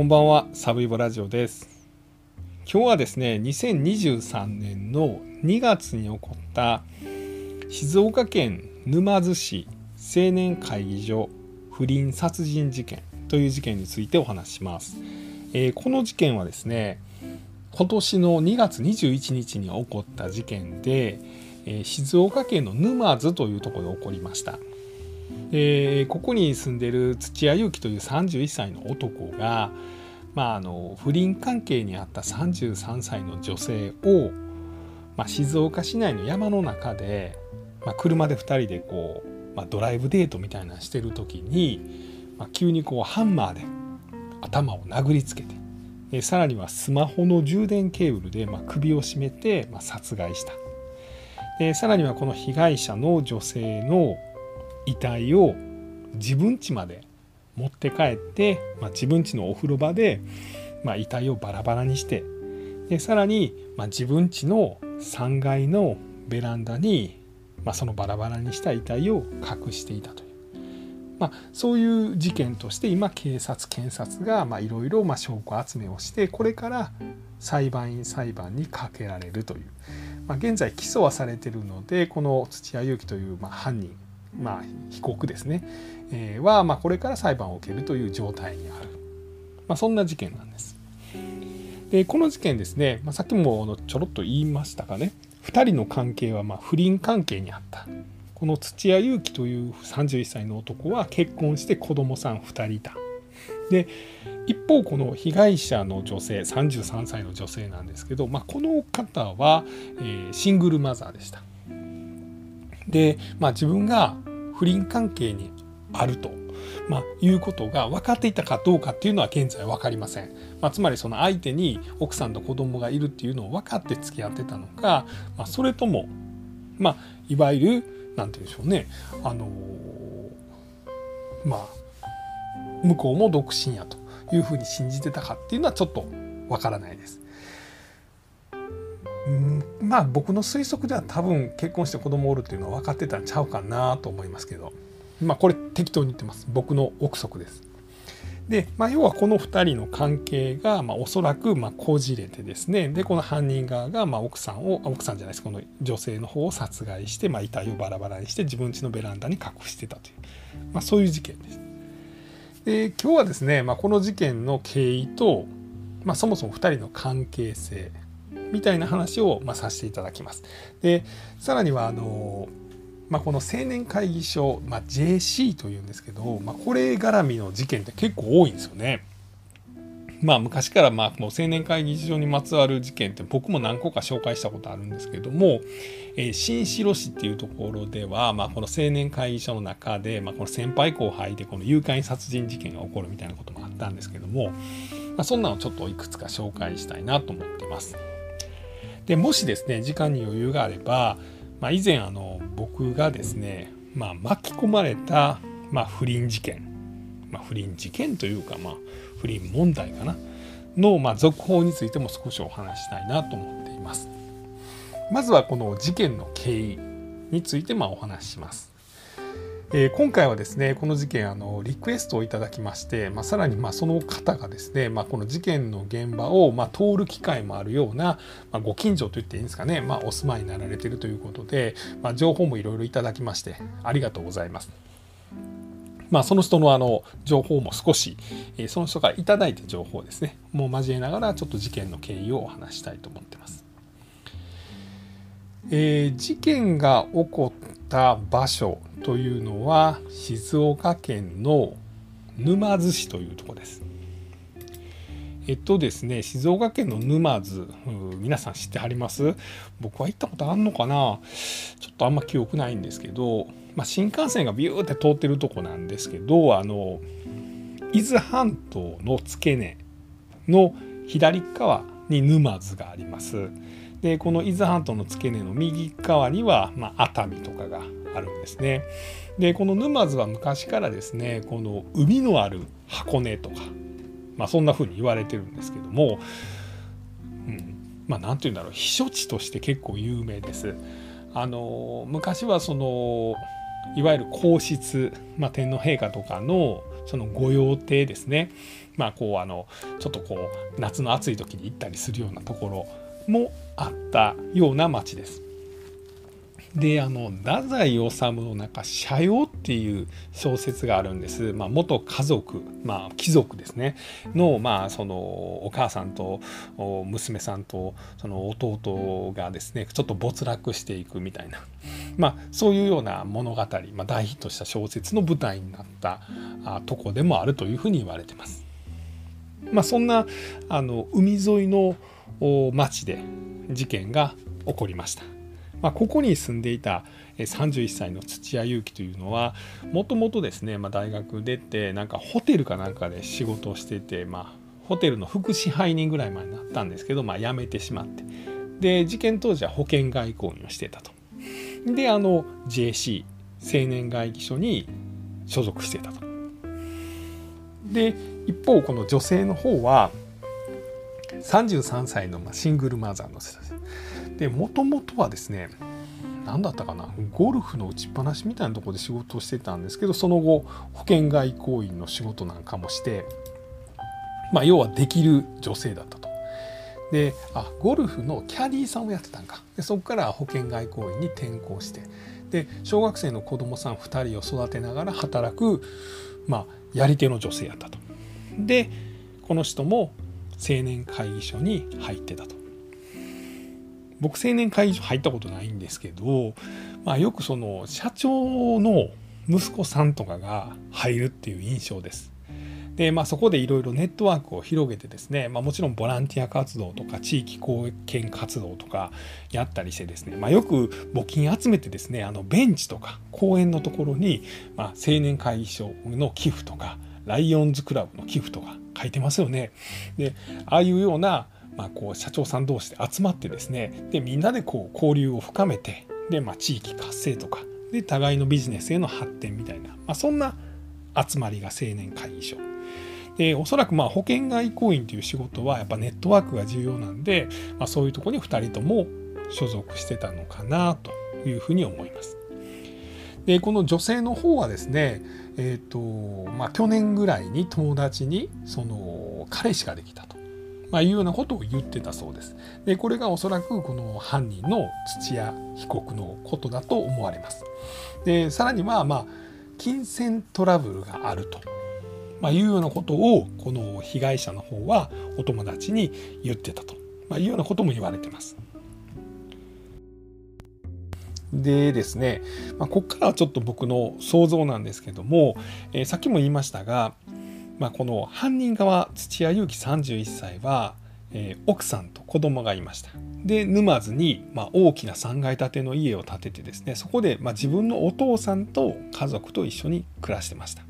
こんばんはサブイボラジオです。今日はですね2023年の2月に起こった静岡県沼津市青年会議所不倫殺人事件という事件についてお話します、えー、この事件はですね今年の2月21日に起こった事件で、えー、静岡県の沼津というところで起こりました。えー、ここに住んでる土屋勇樹という31歳の男が、まあ、あの不倫関係にあった33歳の女性を、まあ、静岡市内の山の中で、まあ、車で2人でこう、まあ、ドライブデートみたいなのしてる時に、まあ、急にこうハンマーで頭を殴りつけてでさらにはスマホの充電ケーブルで、まあ、首を絞めて、まあ、殺害した。でさらにはこの被害者の女性の遺体を自分家まで持って帰って、まあ、自分家のお風呂場で、まあ、遺体をバラバラにしてでさらに、まあ、自分家の3階のベランダに、まあ、そのバラバラにした遺体を隠していたという、まあ、そういう事件として今警察検察がいろいろ証拠集めをしてこれから裁判員裁判にかけられるという、まあ、現在起訴はされているのでこの土屋勇樹というまあ犯人まあ、被告ですね、えー、は、まあ、これから裁判を受けるという状態にある、まあ、そんな事件なんです。でこの事件ですね、まあ、さっきもちょろっと言いましたかね。2人の関係はま不倫関係にあった。この土屋勇樹という31歳の男は結婚して子供さん2人いた。で一方この被害者の女性33歳の女性なんですけど、まあ、この方は、えー、シングルマザーでした。で、まあ、自分が不倫関係にあると、まあ、いうことが分かっていたかどうかっていうのは現在分かりません、まあ、つまりその相手に奥さんと子供がいるっていうのを分かって付き合ってたのか、まあ、それとも、まあ、いわゆる何て言うんでしょうねあの、まあ向こうも独身やというふうに信じてたかっていうのはちょっと分からないです。うんまあ僕の推測では多分結婚して子供おるっていうのは分かってたんちゃうかなと思いますけど。まあこれ適当に言ってます。僕の憶測です。で、まあ、要はこの2人の関係が、まあ、おそらくまあこじれてですね。でこの犯人側がまあ奥さんを奥さんじゃないです。この女性の方を殺害して、まあ、遺体をバラバラにして自分家のベランダに隠してたという、まあ、そういう事件です。で今日はですね、まあ、この事件の経緯と、まあ、そもそも2人の関係性。みたいな話を、まあ、させていただきます。でさらにはあのまあ、この青年会議所、まあ、JC というんですけど、まあ、これ絡みの事件って結構多いんですよね。まあ昔からまあこの青年会議所にまつわる事件って僕も何個か紹介したことあるんですけども、えー、新城市っていうところでは、まあ、この青年会議所の中で、まあ、この先輩後輩でこの誘拐殺人事件が起こるみたいなこともあったんですけども、まあ、そんなのちょっといくつか紹介したいなと思ってます。でもしですね時間に余裕があれば、まあ、以前あの僕がですね、まあ、巻き込まれた、まあ、不倫事件、まあ、不倫事件というか、まあ、不倫問題かなの、まあ、続報についても少しお話したいなと思っています。まずはこの事件の経緯についてまあお話しします。えー、今回はですねこの事件あのリクエストをいただきまして、まあ、さらにまあその方がですね、まあ、この事件の現場をまあ通る機会もあるような、まあ、ご近所と言っていいんですかね、まあ、お住まいになられているということで、まあ、情報もいろいろいただきましてありがとうございます。まあ、その人のあの情報も少し、えー、その人から頂いた情報ですねもう交えながらちょっと事件の経緯をお話したいと思ってます。えー、事件が起こった場所というのは静岡県の沼津市というとこです。えっとですね、静岡県の沼津、皆さん知ってはります？僕は行ったことあんのかな？ちょっとあんま記憶ないんですけど、まあ、新幹線がビューって通ってるとこなんですけど、あの、伊豆半島の付け根の左側に沼津があります。で、この伊豆半島の付け根の右側には、まあ、熱海とかがあるんですね。でこの沼津は昔からですねこの海のある箱根とか、まあ、そんな風に言われてるんですけども、うん、まあ何て言うんだろう避暑地として結構有名です。あの昔はそのいわゆる皇室、まあ、天皇陛下とかのその御用邸ですねまあこうあのちょっとこう夏の暑い時に行ったりするようなところもあったような町です。であの太宰治の中「社用」っていう小説があるんです、まあ、元家族、まあ、貴族ですねの,、まあそのお母さんと娘さんとその弟がですねちょっと没落していくみたいな、まあ、そういうような物語、まあ、大ヒットした小説の舞台になったあとこでもあるというふうに言われてます。まあ、そんなあの海沿いの町で事件が起こりました。まあ、ここに住んでいた31歳の土屋勇樹というのはもともとですね、まあ、大学出てなんかホテルかなんかで仕事をしてて、まあ、ホテルの副支配人ぐらいまでなったんですけど、まあ、辞めてしまってで事件当時は保険外交員をしてたと。であの JC 青年会議所に所属してたと。で一方この女性の方は33歳のシングルマザーの人です。でもともとはですね何だったかなゴルフの打ちっぱなしみたいなところで仕事をしてたんですけどその後保険外交員の仕事なんかもしてまあ要はできる女性だったと。であゴルフのキャディーさんをやってたんかでそこから保険外交員に転向してで小学生の子供さん2人を育てながら働く、まあ、やり手の女性やったと。でこの人も青年会議所に入ってたと。僕青年会議所入ったことないんですけど、まあ、よくその社長の息子さんとかが入るっていう印象です。でまあ、そこでいろいろネットワークを広げてですね、まあ、もちろんボランティア活動とか地域貢献活動とかやったりしてですね、まあ、よく募金集めてですねあのベンチとか公園のところに、ま、青年会議所の寄付とかライオンズクラブの寄付とか書いてますよね。でああいうようなまあ、こう社長さん同士で集まってですねでみんなでこう交流を深めてで、まあ、地域活性とかで互いのビジネスへの発展みたいな、まあ、そんな集まりが青年会議所でおそらくまあ保険外交員という仕事はやっぱネットワークが重要なんで、まあ、そういうとこに2人とも所属してたのかなというふうに思います。でこの女性の方はですね、えーとまあ、去年ぐらいに友達にその彼氏ができたと。まあ、いうようなことを言ってたそうです。でこれがおそらくこの犯人の土屋被告のことだと思われます。でさらにはまあ金銭トラブルがあると、まあ、いうようなことをこの被害者の方はお友達に言ってたと、まあ、いうようなことも言われてます。でですね、まあ、ここからはちょっと僕の想像なんですけども、えー、さっきも言いましたがまあ、この犯人側土屋勇樹31歳は、えー、奥さんと子供がいました。で沼津に、まあ、大きな3階建ての家を建ててですねそこで、まあ、自分のお父さんと家族と一緒に暮らしてました。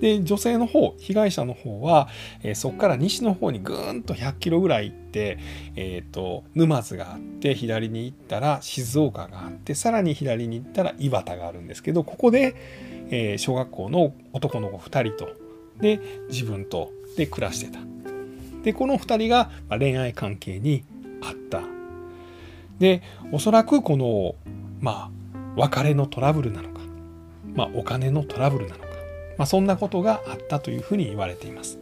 で女性の方被害者の方は、えー、そこから西の方にぐーんと100キロぐらい行って、えーと、沼津があって左に行ったら静岡があってさらに左に行ったら磐田があるんですけどここで、えー、小学校の男の子2人とで自分とで暮らしてた。でこの2人が恋愛関係にあった。でおそらくこのまあ別れのトラブルなのか、まあ、お金のトラブルなのか、まあ、そんなことがあったというふうに言われています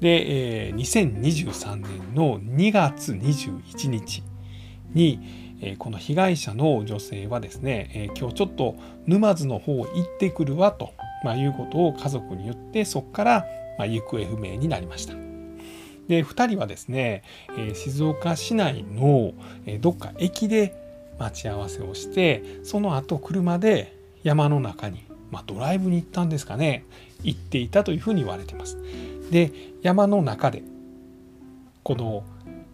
で、えー、2023年の2月21日に、えー、この被害者の女性はですね、えー、今日ちょっと沼津の方行ってくるわとまあ、いうことを家族に言ってそこから、まあ、行方不明になりました。で2人はですね、え、静岡市内の、え、どっか駅で待ち合わせをしてその後車で山の中に、まあ、ドライブに行ったんですかね。行っていたというふうに言われてます。で山の中でこの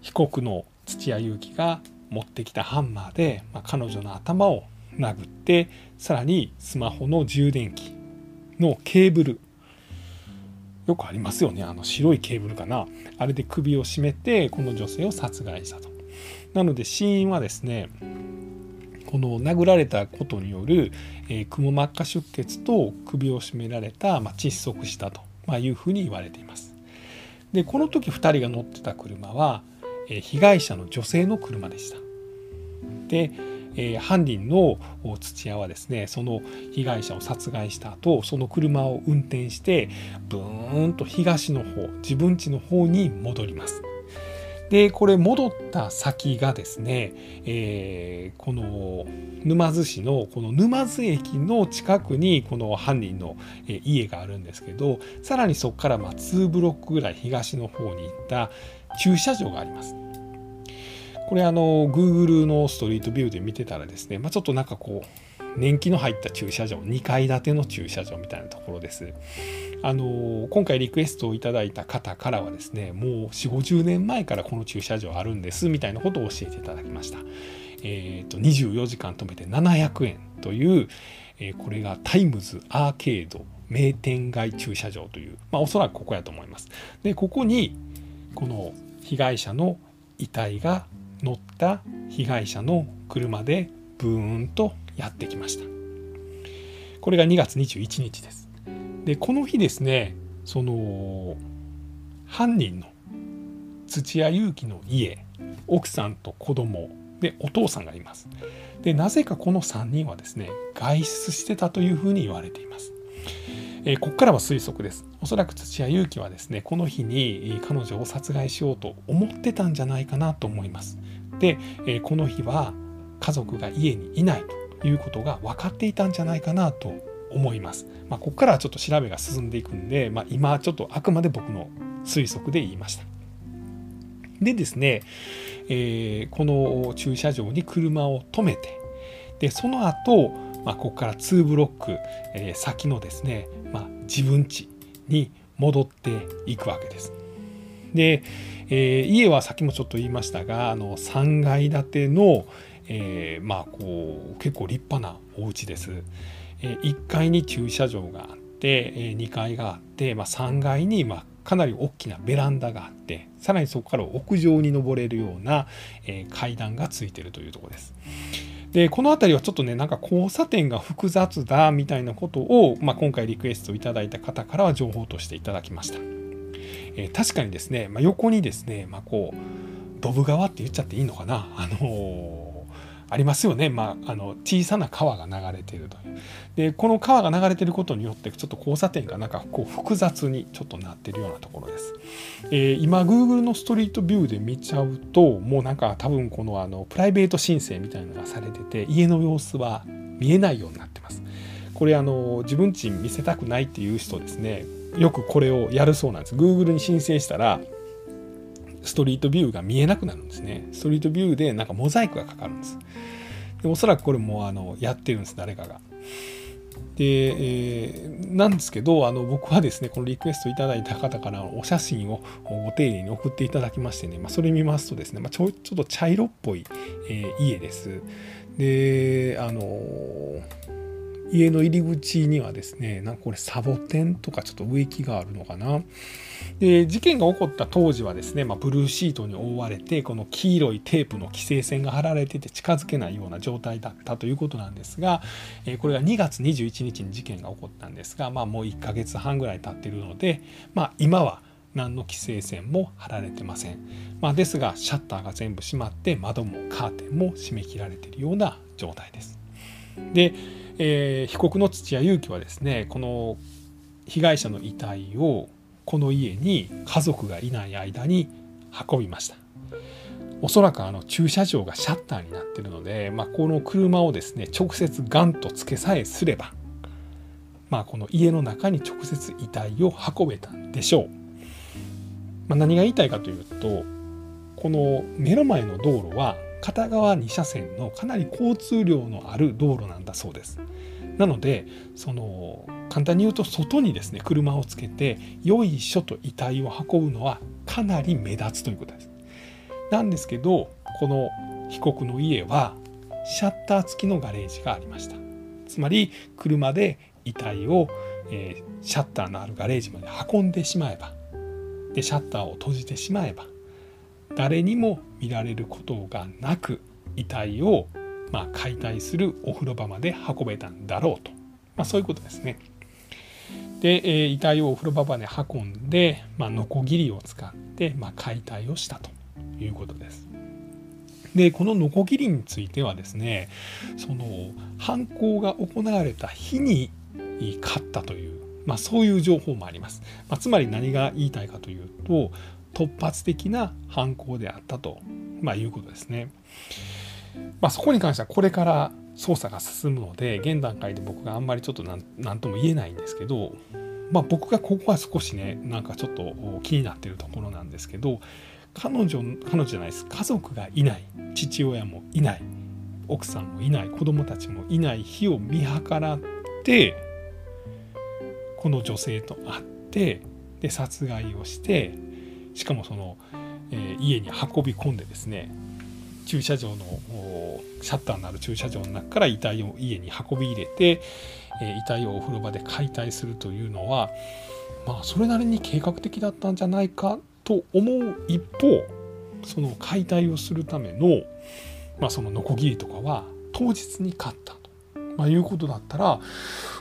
被告の土屋勇樹が持ってきたハンマーで、まあ、彼女の頭を殴ってさらにスマホの充電器のケーブルよくありますよね。あの白いケーブルかな。あれで首を絞めてこの女性を殺害したと。なので死因はですねこの殴られたことによる、えー、くも膜下出血と首を絞められた、まあ、窒息したと、まあ、いうふうに言われていますでこの時2人が乗ってた車は、えー、被害者の女性の車でしたで、えー、犯人の土屋はですねその被害者を殺害した後その車を運転してブーンと東の方自分家の方に戻ります。でこれ戻った先がですね、えー、この沼津市のこの沼津駅の近くにこの犯人の家があるんですけどさらにそこからま2ブロックぐらい東の方に行った駐車場があります。これあの Google のストリートビューで見てたらですね、まあ、ちょっとなんかこう年季の入った駐車場2階建ての駐車場みたいなところです。あの今回リクエストをいただいた方からはですねもう4 5 0年前からこの駐車場あるんですみたいなことを教えていただきました。えーと、24時間止めて700円という、えー、これがタイムズアーケード名店街駐車場という、まあ、おそらくここやと思います。でここにこの被害者の遺体が乗った被害者の車でブーンとやってきました。これが2月21日です。でこの日ですねその犯人の土屋勇気の家奥さんと子供でお父さんがいます。でなぜかこの3人はですね外出してたというふうに言われています。え、ここからは推測です。おそらく土屋勇気はですね、この日に彼女を殺害しようと思ってたんじゃないかなと思います。で、え、この日は家族が家にいないと。いうことが分かっていたんじゃないかなと思います。まあ、ここからはちょっと調べが進んでいくんで、まあ、今ちょっとあくまで僕の推測で言いました。でですね、えー、この駐車場に車を止めてでその後まあ、ここから2ブロック、えー、先のですね、まあ、自分家に戻っていくわけです。で、えー、家はさっきもちょっと言いましたがあの3階建ての、えー、まあこう結構立派なお家です。え、1階に駐車場があって、え、2階があって、まあ、3階に、まあ、かなり大きなベランダがあってさらにそこから屋上に登れるような、え、階段がついてるというとこです。でこの辺りはちょっとねなんか交差点が複雑だみたいなことを、まあ、今回リクエストいただいた方からは情報としていただきました、えー、確かにですね、まあ、横にですね、まあ、こうドブ川って言っちゃっていいのかな？あのーありますよね、まあ、あの小さな川が流れているという。でこの川が流れていることによってちょっと交差点がなんかこう複雑にちょっとなってるようなところです、えー、今 Google のストリートビューで見ちゃうともうなんか多分このあのプライベート申請みたいなのがされてて家の様子は見えないようになってます。これあの自分ち見せたくないっていう人ですね。よくこれをやるそうなんです。Google に申請したらストリートビューが見えなくなるんですね。ストリートビューでなんかモザイクがかかるんです。でおそらくこれもあのやってるんです、誰かが。で、えー、なんですけど、あの僕はですね、このリクエストいただいた方からお写真をご丁寧に送っていただきましてね、まあ、それ見ますとですね、まあ、ちょちょっと茶色っぽい、えー、家です。で、あのー家の入り口にはですねなんかこれサボテンとかちょっと植木があるのかな。で事件が起こった当時はですね、まあ、ブルーシートに覆われてこの黄色いテープの規制線が張られてて近づけないような状態だったということなんですが、えこれが2月21日に事件が起こったんですが、まあ、もう1ヶ月半ぐらい経っているので、まあ、今は何の規制線も張られてません、まあ、ですがシャッターが全部閉まって窓もカーテンも閉め切られているような状態です。でえー、被告の土屋勇気はですねこの被害者の遺体をこの家に家族がいない間に運びました。おそらくあの駐車場がシャッターになっているので、まあ、この車をですね直接ガンとつけさえすれば、まあ、この家の中に直接遺体を運べたんでしょう、まあ、何が言いたいかというとこの目の前の道路は片側2車線のかなり交通量のある道路なんだそうです。なのでその簡単に言うと外にですね車をつけてよいしょと遺体を運ぶのはかなり目立つということです。なんですけどこの被告の家はシャッター付きのガレージがありました。つまり車で遺体を、えー、シャッターのあるガレージまで運んでしまえばでシャッターを閉じてしまえば誰にも見られることがなく遺体をまあ解体するお風呂場まで運べたんだろうと、まあ、そういうことですね。で、えー、遺体をお風呂場まで運んで、まあ、ノコギリを使って、まあ、解体をしたということです。でこのノコギリについてはですねその犯行が行われた日に勝ったという、まあ、そういう情報もあります、まあ、つまり何が言いたいかというと突発的な犯行であったと、まあ、いうことですね。まあ、そこに関してはこれから捜査が進むので現段階で僕があんまりちょっと何とも言えないんですけど、まあ、僕がここは少しねなんかちょっと気になってるところなんですけど彼女彼女じゃないです家族がいない父親もいない奥さんもいない子供たちもいない日を見計らってこの女性と会ってで殺害をしてしかもその、えー、家に運び込んでですね駐車場のシャッターのある駐車場の中から遺体を家に運び入れて、えー、遺体をお風呂場で解体するというのはまあそれなりに計画的だったんじゃないかと思う一方その解体をするための、まあ、そのノコギリとかは当日に買ったと、まあ、いうことだったら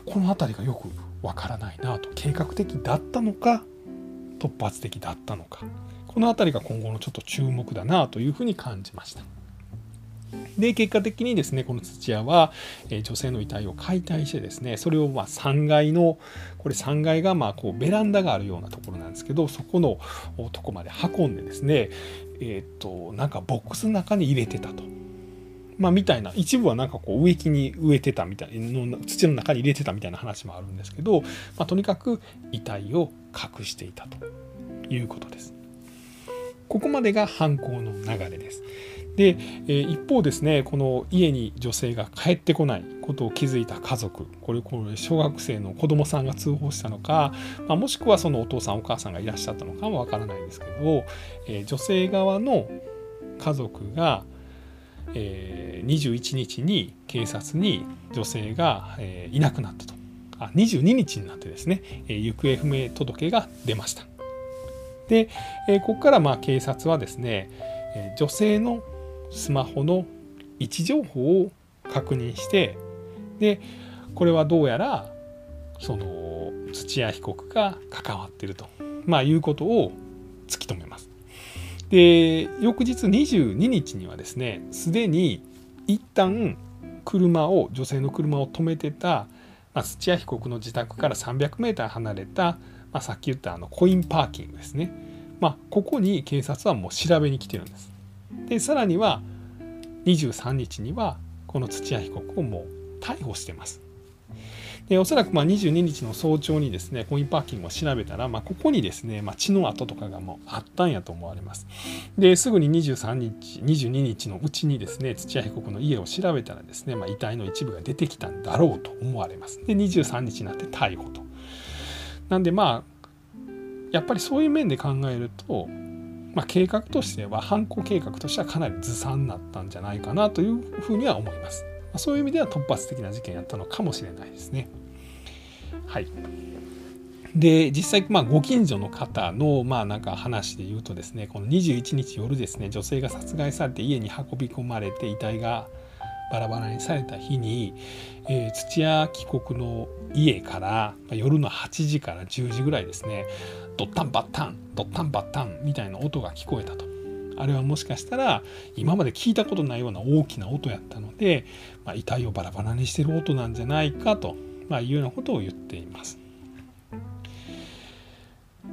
この辺りがよくわからないなと。計画的だったのか突発的だったのかこの辺りが今後のちょっと注目だなというふうに感じました。で結果的にですねこの土屋は、えー、女性の遺体を解体してですねそれをまあ3階のこれ3階がまあこうベランダがあるようなところなんですけどそこのとこまで運んでですねえっ、となんかボックスの中に入れてたと。まあ、みたいな一部はなんかこう植木に植えてたみたいの土の中に入れてたみたいな話もあるんですけど、まあ、とにかく遺体を隠していたということです。ここまでが犯行の流れです。で、え一方ですねこの家に女性が帰ってこないことを気づいた家族これこれ小学生の子供さんが通報したのか、まあ、もしくはそのお父さんお母さんがいらっしゃったのかもわからないですけど、え女性側の家族が、えー、21日に警察に女性が、いなくなったとあ22日になってですね、行方不明届が出ましたで、ここからまあ警察はですね女性のスマホの位置情報を確認してでこれはどうやらその土屋被告が関わってると、まあ、いうことを突き止めます。で翌日22日にはですねすでに一旦車を女性の車を止めてた、まあ、土屋被告の自宅から 300m 離れた、まあ、さっき言ったあのコインパーキングですね、まあ、ここに警察はもう調べに来てるんです。でさらには23日にはこの土屋被告をもう逮捕してます。でおそらくまあ22日の早朝にですねコインパーキングを調べたら、まあ、ここにですね、まあ、血の跡とかがもうあったんやと思われます。ですぐに23日22日のうちにですね土屋被告の家を調べたらですね、まあ、遺体の一部が出てきたんだろうと思われます。で23日になって逮捕と。なんでまあやっぱりそういう面で考えるとまあ、計画としては犯行計画としてはかなりずさんだったんじゃないかなというふうには思います。ま、そういう意味では突発的な事件やったのかもしれないですね。はい。で実際、まあ、ご近所の方の、まあ、なんか話で言うとですねこの21日夜ですね女性が殺害されて家に運び込まれて遺体がバラバラにされた日に、えー、土屋帰国の家から夜の8時から10時ぐらいですねドッタンバッタンドッタンバッタンみたいな音が聞こえたと。あれはもしかしたら今まで聞いたことないような大きな音やったので、まあ、遺体をバラバラにしてる音なんじゃないかと、まあ、いうようなことを言っています。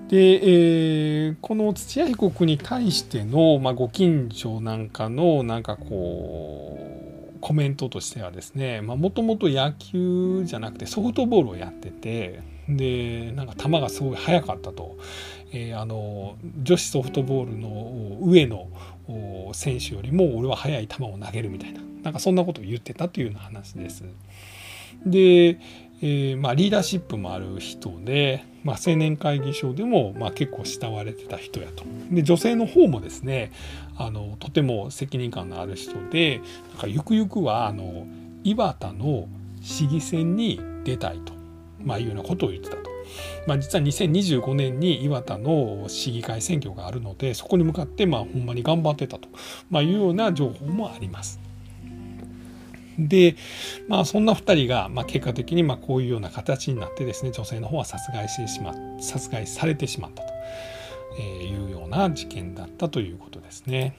で、えー、この土屋被告に対しての、まあ、ご近所なんかのなんかこうコメントとしてはですねもともと野球じゃなくてソフトボールをやっててでなんか球がすごい速かったと、えー、あの女子ソフトボールの上の選手よりも俺は速い球を投げるみたいななんかそんなことを言ってたというような話です。で、えー、まあ、リーダーシップもある人で、まあ、青年会議所でも、まあ、結構慕われてた人やと。で女性の方もですねあのとても責任感のある人でなんかゆくゆくはあの岩田の市議選に出たいと。まあ、いうようなことを言ってたと。まあ、実は2025年に岩田の市議会選挙があるのでそこに向かってまあほんまに頑張ってたと、まあ、いうような情報もあります。で、まあ、そんな2人が、まあ、結果的にまあこういうような形になってですね女性の方は殺害してしま殺害されてしまったというような事件だったということですね。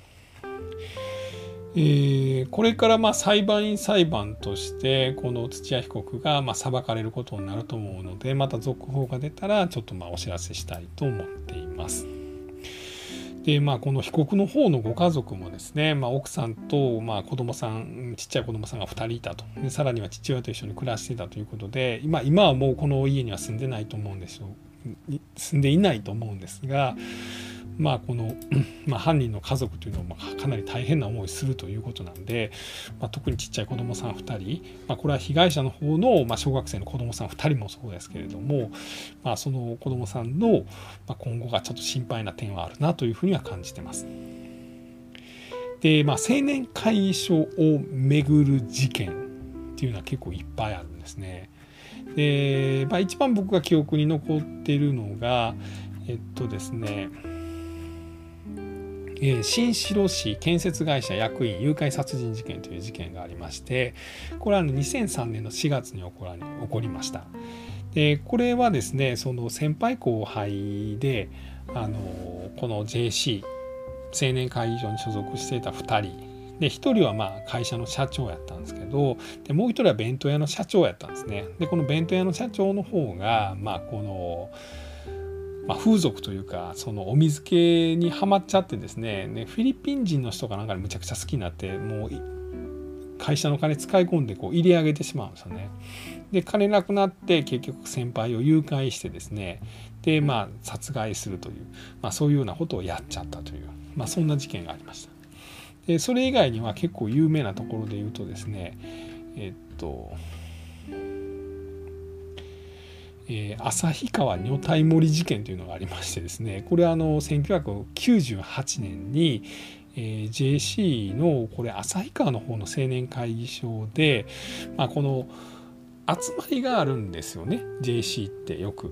えー、これからまあ裁判員裁判としてこの土屋被告がまあ裁かれることになると思うのでまた続報が出たらちょっとまあお知らせしたいと思っています。でまあこの被告の方のご家族もですね、まあ、奥さんとまあ子供さんちっちゃい子供さんが2人いたとでさらには父親と一緒に暮らしていたということで今今はもうこの家には住んでないと思うんですよ住んでいないと思うんですがまあ、この、まあ、犯人の家族というのはかなり大変な思いするということなんで、まあ、特にちっちゃい子どもさん2人、まあ、これは被害者の方の、まあ、小学生の子どもさん2人もそうですけれども、まあ、その子どもさんの、今後がちょっと心配な点はあるなというふうには感じてます。で、まあ、青年会議所をめぐる事件っていうのは結構いっぱいあるんですね。で、まあ、一番僕が記憶に残っているのがえっとですねえ、新城市建設会社役員誘拐殺人事件という事件がありましてこれは2003年の4月に起こら起こりました。でこれはですねその先輩後輩であのこの JC 青年会議所に所属していた2人で1人はまあ会社の社長やったんですけどでもう1人は弁当屋の社長やったんですね。でこの弁当屋の社長の方がまあこのまあ、風俗というかそのお水系にはまっちゃってですねねフィリピン人の人かなんかにむちゃくちゃ好きになってもう会社の金使い込んでこう入れ上げてしまうんですよね。で金なくなって結局先輩を誘拐してですねでまあ殺害するという、まあ、そういうようなことをやっちゃったという、まあ、そんな事件がありました。でそれ以外には結構有名なところで言うとですねえっとえー、川女体盛り事件というのがありましてですねこれはあの1998年に、えー、JC のこれ旭川の方の青年会議所で、まあ、この集まりがあるんですよね JC ってよく。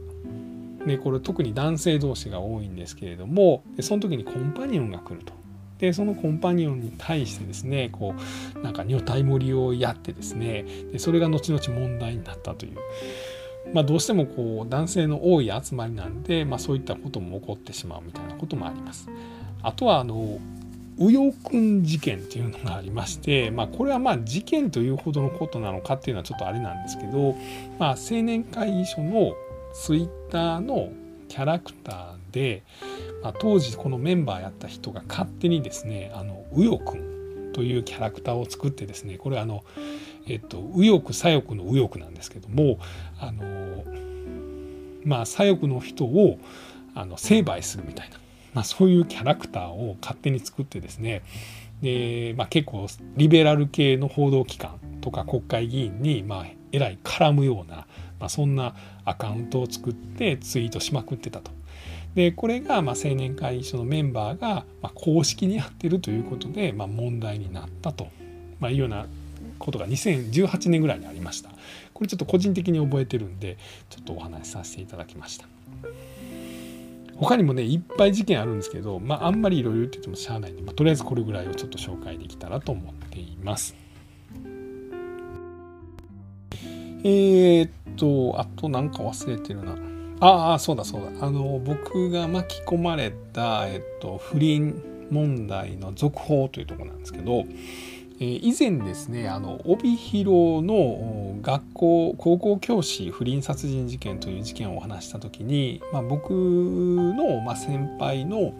でこれ特に男性同士が多いんですけれどもその時にコンパニオンが来ると。でそのコンパニオンに対してですねこうなんか女体盛りをやってですねでそれが後々問題になったという。まあ、どうしてもこう男性の多い集まりなんで、まあ、そういったことも起こってしまうみたいなこともあります。あとはあの右翼君事件っていうのがありまして、まあ、これはまあ事件というほどのことなのかっていうのはちょっとあれなんですけど、まあ、青年会議所のツイッターのキャラクターで、まあ、当時このメンバーやった人が勝手にですねあの右翼君というキャラクターを作ってですねこれあのえっと、右翼左翼の右翼なんですけどもあのまあ左翼の人をあの成敗するみたいな、まあ、そういうキャラクターを勝手に作ってですねで、まあ、結構リベラル系の報道機関とか国会議員に、まあ、えらい絡むような、まあ、そんなアカウントを作ってツイートしまくってたと。でこれがまあ青年会議所のメンバーがまあ公式にやってるということでまあ問題になったと、まあ、いうようなことが2018年ぐらいにありました。これちょっと個人的に覚えてるんでちょっとお話しさせていただきました。他にもねいっぱい事件あるんですけどまああんまりいろいろ言っててもしゃあないんで、まあ、とりあえずこれぐらいをちょっと紹介できたらと思っています。えー、っとあとなんか忘れてるな。ああそうだそうだ。あの僕が巻き込まれた、えっと、不倫問題の続報というところなんですけど以前ですねあの帯広の学校高校教師不倫殺人事件という事件をお話した時に、まあ、僕の、ま、先輩の、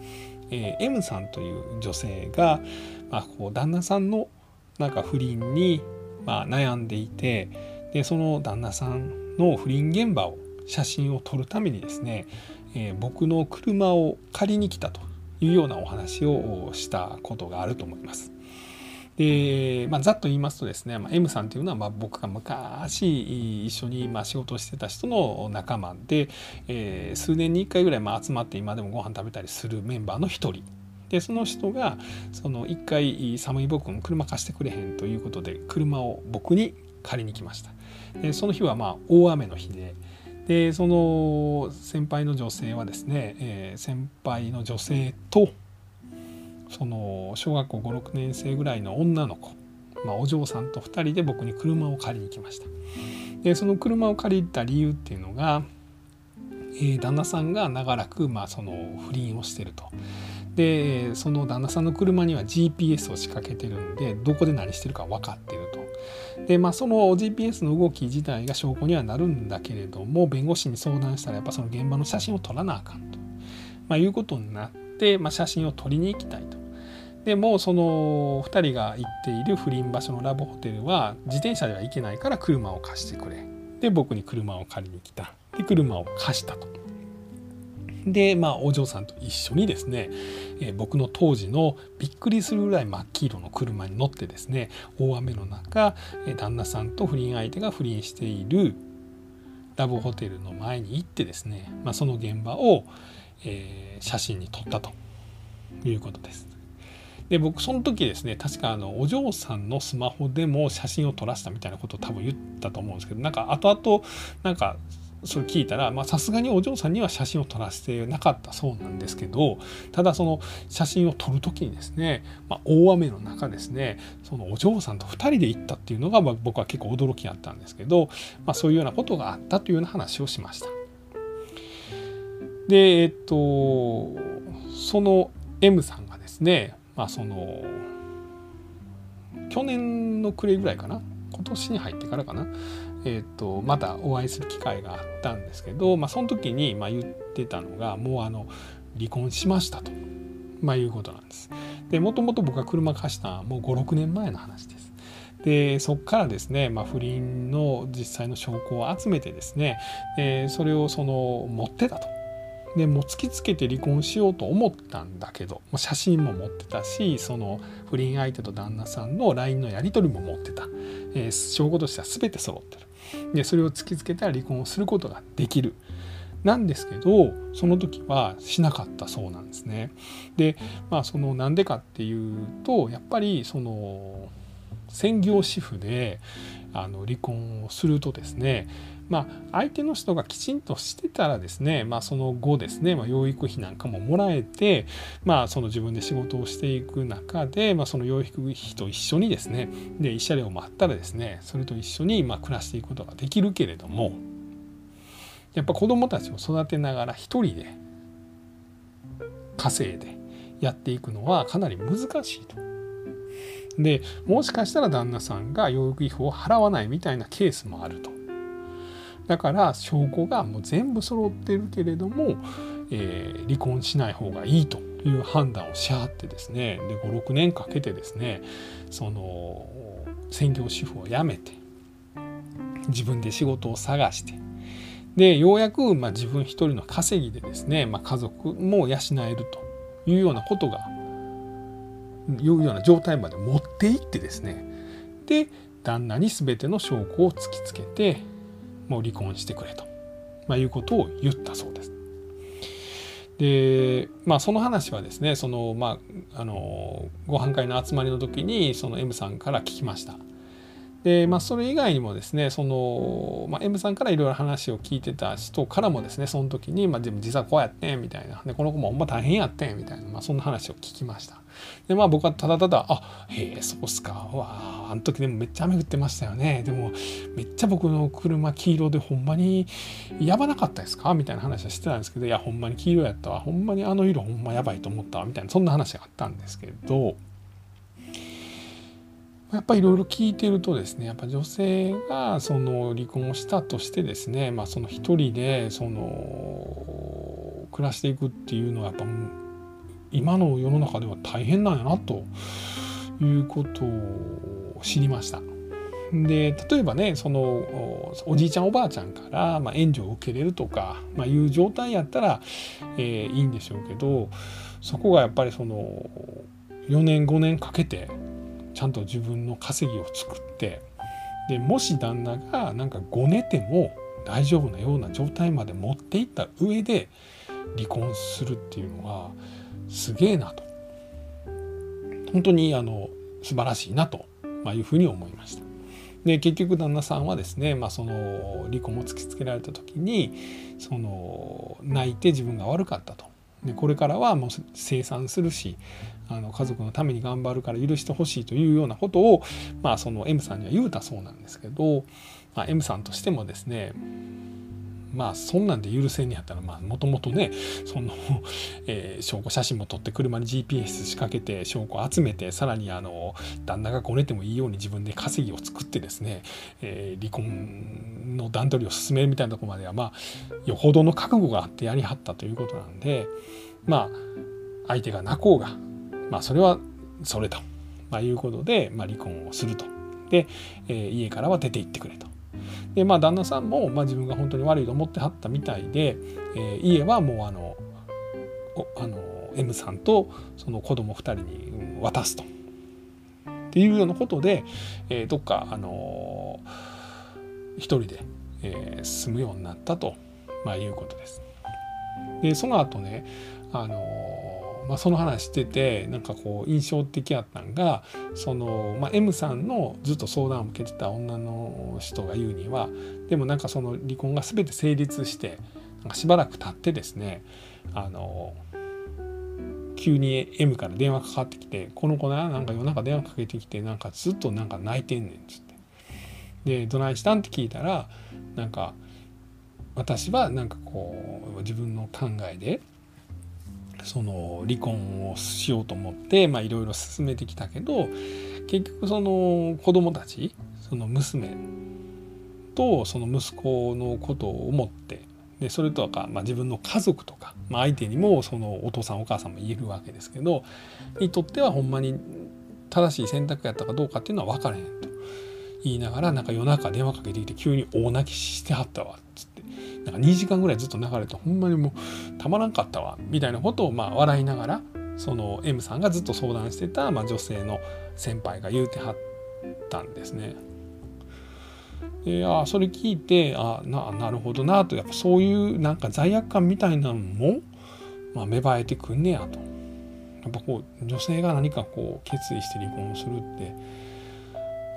え、M さんという女性が、まあ、こう旦那さんのなんか不倫に、まあ、悩んでいてでその旦那さんの不倫現場を写真を撮るためにですね、えー、僕の車を借りに来たというようなお話をしたことがあると思います。で、まあ、ざっと言いますとですね、まあ、M さんというのはまあ僕が昔一緒にまあ仕事をしてた人の仲間で、えー、数年に1回ぐらいまあ集まって今でもご飯食べたりするメンバーの一人。でその人がその1回寒い僕の車貸してくれへんということで車を僕に借りに来ました。でその日はまあ大雨の日で。でその先輩の女性はですね、えー、先輩の女性とその小学校56年生ぐらいの女の子、まあ、お嬢さんと2人で僕に車を借りに来ましたでその車を借りた理由っていうのが、えー、旦那さんが長らく、まあ、その不倫をしてるとでその旦那さんの車には GPS を仕掛けてるんでどこで何してるか分かってると。でまあその GPS の動き自体が証拠にはなるんだけれども弁護士に相談したらやっぱその現場の写真を撮らなあかんと、まあ、いうことになって、まあ、写真を撮りに行きたいと。でもその2人が行っている不倫場所のラブホテルは自転車では行けないから車を貸してくれ。で僕に車を借りに来た。で車を貸したと。でまあお嬢さんと一緒にですね、えー、僕の当時のびっくりするぐらい真っ黄色の車に乗ってですね大雨の中、え、旦那さんと不倫相手が不倫しているラブホテルの前に行ってですね、まあ、その現場を、えー、写真に撮ったということです。で僕その時ですね確かあのお嬢さんのスマホでも写真を撮らせたみたいなことを多分言ったと思うんですけどなんか後々なんかそれ聞いたらさすがにお嬢さんには写真を撮らせてなかったそうなんですけどただその写真を撮る時にですね、まあ、大雨の中ですねそのお嬢さんと2人で行ったっていうのが、まあ、僕は結構驚きあったんですけど、まあ、そういうようなことがあったというような話をしました。でえっとその M さんがですねあその去年の暮れぐらいかな？今年に入ってからかな、えーと、またお会いする機会があったんですけど、まあ、その時にまあ言ってたのがもうあの離婚しましたと、まあ、いうことなんです。でもともと僕が車貸したもう56年前の話です。でそこからですね、まあ、不倫の実際の証拠を集めてですね、え、それをその持ってたと。でもう突きつけて離婚しようと思ったんだけど写真も持ってたしその不倫相手と旦那さんの LINE のやり取りも持ってた、えー、証拠としては全て揃ってる。でそれを突きつけたら離婚をすることができる。なんですけどその時はしなかったそうなんですね。でまあそのなんでかっていうとやっぱりその専業主婦であの離婚をするとですねまあ、相手の人がきちんとしてたらですね、まあ、その後ですね、まあ、養育費なんかももらえて、まあ、その自分で仕事をしていく中で、まあ、その養育費と一緒にですねで慰謝料もあったらですねそれと一緒にまあ暮らしていくことができるけれどもやっぱ子どもたちを育てながら一人で稼いでやっていくのはかなり難しいと。でもしかしたら旦那さんが養育費を払わないみたいなケースもあると。だから証拠がもう全部揃ってるけれども、えー、離婚しない方がいいという判断をしはってですねで56年かけてですねその専業主婦を辞めて自分で仕事を探してでようやくまあ自分一人の稼ぎでですね、まあ、家族も養えるというようなことがいうような状態まで持っていってですねで旦那に全ての証拠を突きつけてもう離婚してくれと、まあ、いうことを言ったそうです。でまあその話はですねそのまああのご飯会の集まりの時にその M さんから聞きました。でまあ、それ以外にもですねその、まあ、M さんからいろいろ話を聞いてた人からもですねその時に、まあ、実はこうやってみたいなでこの子もほんま大変やってみたいな、まあ、そんな話を聞きました。でまあ僕はただただあへえそうっすか。わああの時でもめっちゃ雨降ってましたよね。でもめっちゃ僕の車黄色でほんまにやばなかったですか？みたいな話はしてたんですけどいやほんまに黄色やったわ。ほんまにあの色ほんまやばいと思ったわ。みたいなそんな話があったんですけどやっぱりいろいろ聞いてるとですねやっぱ女性がその離婚をしたとしてですね、まあ、その一人でその暮らしていくっていうのはやっぱ今の世の中では大変なんやなということを知りました。で例えばねそのおじいちゃんおばあちゃんから、まあ、援助を受けれるとか、まあ、いう状態やったら、えー、いいんでしょうけどそこがやっぱりその4年5年かけてちゃんと自分の稼ぎを作ってでもし旦那がなんかごねても大丈夫なような状態まで持っていった上で離婚するっていうのはすげえなと本当にあの素晴らしいなと、まいうふうに思いました。で結局旦那さんはですね、まあ、その離婚を突きつけられた時にその泣いて自分が悪かったとでこれからはもう生産するしあの家族のために頑張るから許してほしいというようなことを、まあ、その M さんには言うたそうなんですけど、まあ、M さんとしてもですねまあそんなんで許せんねやったらまあもともとねその、えー、証拠写真も撮って車に GPS 仕掛けて証拠集めてさらにあの旦那がごねてもいいように自分で稼ぎを作ってですね、えー、離婚の段取りを進めるみたいなとこまではまあよほどの覚悟があってやりはったということなんでまあ相手が泣こうがまあそれはそれと、まあ、いうことで、まあ、離婚をすると。で、えー、家からは出て行ってくれと。でまあ旦那さんも、まあ、自分が本当に悪いと思ってはったみたいで、えー、家はもうあのあの M さんとその子供2人に渡すと。っていうようなことで、えー、どっか、あのー、一人で、えー、住むようになったと、まあ、いうことです。でその後ね、あのまあ、その話しててなんかこう印象的やったんがその、まあ、M さんのずっと相談を受けてた女の人が言うにはでもなんかその離婚が全て成立してなんかしばらく経ってですねあの急に M から電話かかってきて「この子ななんか夜中電話かけてきてなんかずっとなんか泣いてんねん」っつってで「どないしたん?」って聞いたらなんか私はなんかこう自分の考えでその離婚をしようと思っていろいろ進めてきたけど結局その子供たちその娘とその息子のことを思ってでそれとか、まあ、自分の家族とか、まあ、相手にもそのお父さんお母さんも言えるわけですけどにとってはほんまに正しい選択やったかどうかっていうのは分からへんと言いながらなんか夜中電話かけてきて急に大泣きしてはったわっつってなんか2時間ぐらいずっと流れてほんまにもうたまらんかったわみたいなことをまあ笑いながらその M さんがずっと相談してた、まあ、女性の先輩が言うてはったんですね。であそれ聞いてあななるほどなとやっぱそういうなんか罪悪感みたいなのも、まあ、芽生えてくんねやと。やっぱこう女性が何かこう決意して離婚するって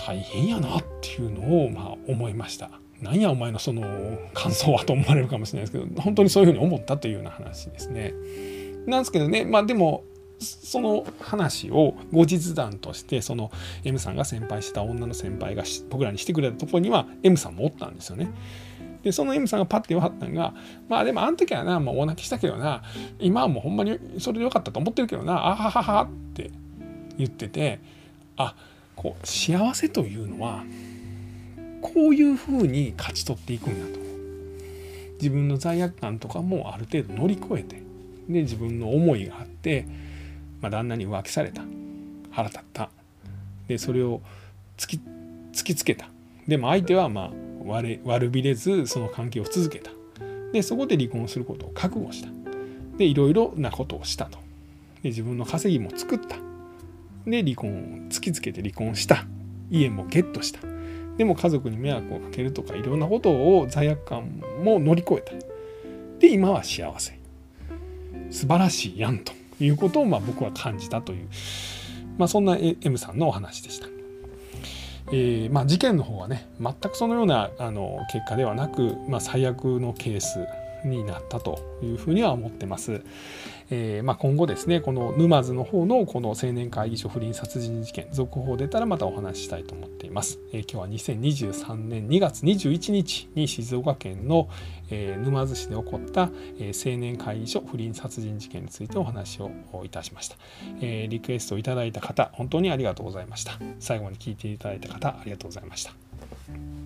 大変やなっていうのをまあ思いました。なんやお前のその感想はと思われるかもしれないですけど本当にそういうふうに思ったというような話ですね。なんですけどねまあでもその話を後日談としてその M さんが先輩した女の先輩が僕らにしてくれたところには M さんもおったんですよね。でその M さんがパッて言わはったのがまあでもあの時はなもう大泣きしたけどな今はもうほんまにそれでよかったと思ってるけどなあはははって言っててあこう幸せというのはこういうふうに勝ち取っていくんやと。自分の罪悪感とかもある程度乗り越えてで自分の思いがあって、まあ、旦那に浮気された。腹立った。でそれを突き突きつけた。でも相手はまあ悪悪びれずその関係を続けた。でそこで離婚することを覚悟した。でいろいろなことをしたと。で自分の稼ぎも作った。で離婚を突きつけて離婚した。家もゲットした。でも家族に迷惑をかけるとかいろんなことを罪悪感も乗り越えたで今は幸せ素晴らしいやんということをまあ僕は感じたという、まあ、そんな M さんのお話でした。えーまあ、事件の方はね全くそのようなあの結果ではなく、まあ、最悪のケースになったというふうには思ってます。えー、まあ、今後ですねこの沼津の方のこの青年会議所不倫殺人事件続報出たらまたお話ししたいと思っています。えー、今日は2023年2月21日に静岡県の、えー、沼津市で起こった、え青年会議所不倫殺人事件についてお話をいたしました、えリクエストをいただいた方本当にありがとうございました。最後まで聞いていただいた方ありがとうございました。